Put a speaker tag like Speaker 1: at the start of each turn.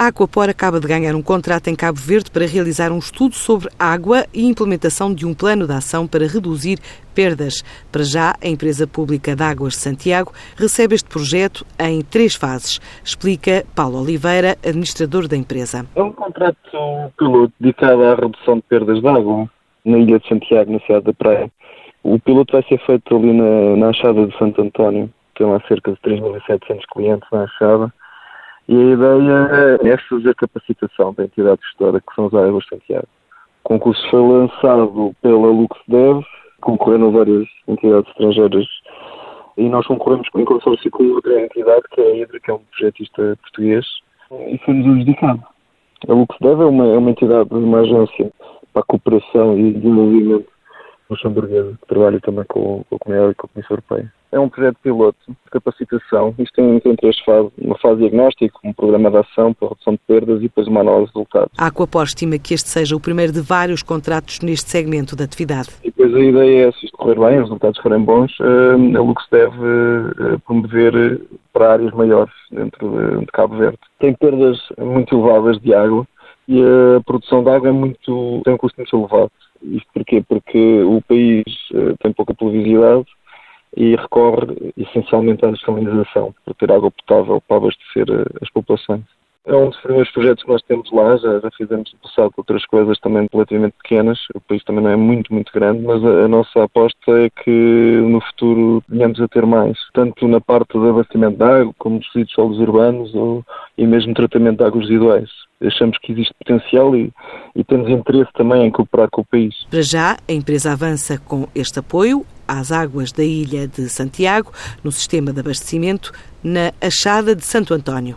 Speaker 1: A Aquapor acaba de ganhar um contrato em Cabo Verde para realizar um estudo sobre água e implementação de um plano de ação para reduzir perdas. Para já, a empresa pública de Águas de Santiago recebe este projeto em três fases. Explica Paulo Oliveira, administrador da empresa.
Speaker 2: É um contrato piloto dedicado à redução de perdas de água na Ilha de Santiago, na cidade da Praia. O piloto vai ser feito ali na, na Achada de Santo António, tem lá cerca de 3.700 clientes na Achada e a ideia é fazer capacitação da entidade gestora, que são as áreas de Santiago. O concurso foi lançado pela LuxDev, concorreram várias entidades estrangeiras e nós concorremos em consórcio com outra entidade, que é a Hidra, que é um projetista português, e foi-nos adjudicado. A LuxDev é uma, é uma entidade, uma agência para a cooperação e desenvolvimento luxemburguesa, que trabalha também com, com a Comunidade e com a Comissão Europeia. É um projeto piloto de capacitação. Isto tem, tem três fases. Fase diagnóstica, um programa de ação para redução de perdas e depois uma análise de resultados.
Speaker 1: A Aquapor estima que este seja o primeiro de vários contratos neste segmento da atividade.
Speaker 2: E depois a ideia é, se isto correr bem, os resultados forem bons, eh, a Lux deve eh, promover para áreas maiores dentro de Cabo Verde. Tem perdas muito elevadas de água e a produção de água é muito, tem um custo muito elevado. Isto porquê? Porque o país e recorre essencialmente à desalinização para ter água potável para abastecer uh, as populações. É um dos primeiros projetos que nós temos lá, já, já fizemos no passado outras coisas também relativamente pequenas, o país também não é muito, muito grande, mas a, a nossa aposta é que no futuro venhamos a ter mais, tanto na parte do abastecimento de água, como dos resíduos solos urbanos ou, e mesmo tratamento de águas residuais. Achamos que existe potencial e, e temos interesse também em cooperar com o país.
Speaker 1: Para já, a empresa avança com este apoio às águas da ilha de Santiago, no sistema de abastecimento, na Achada de Santo António.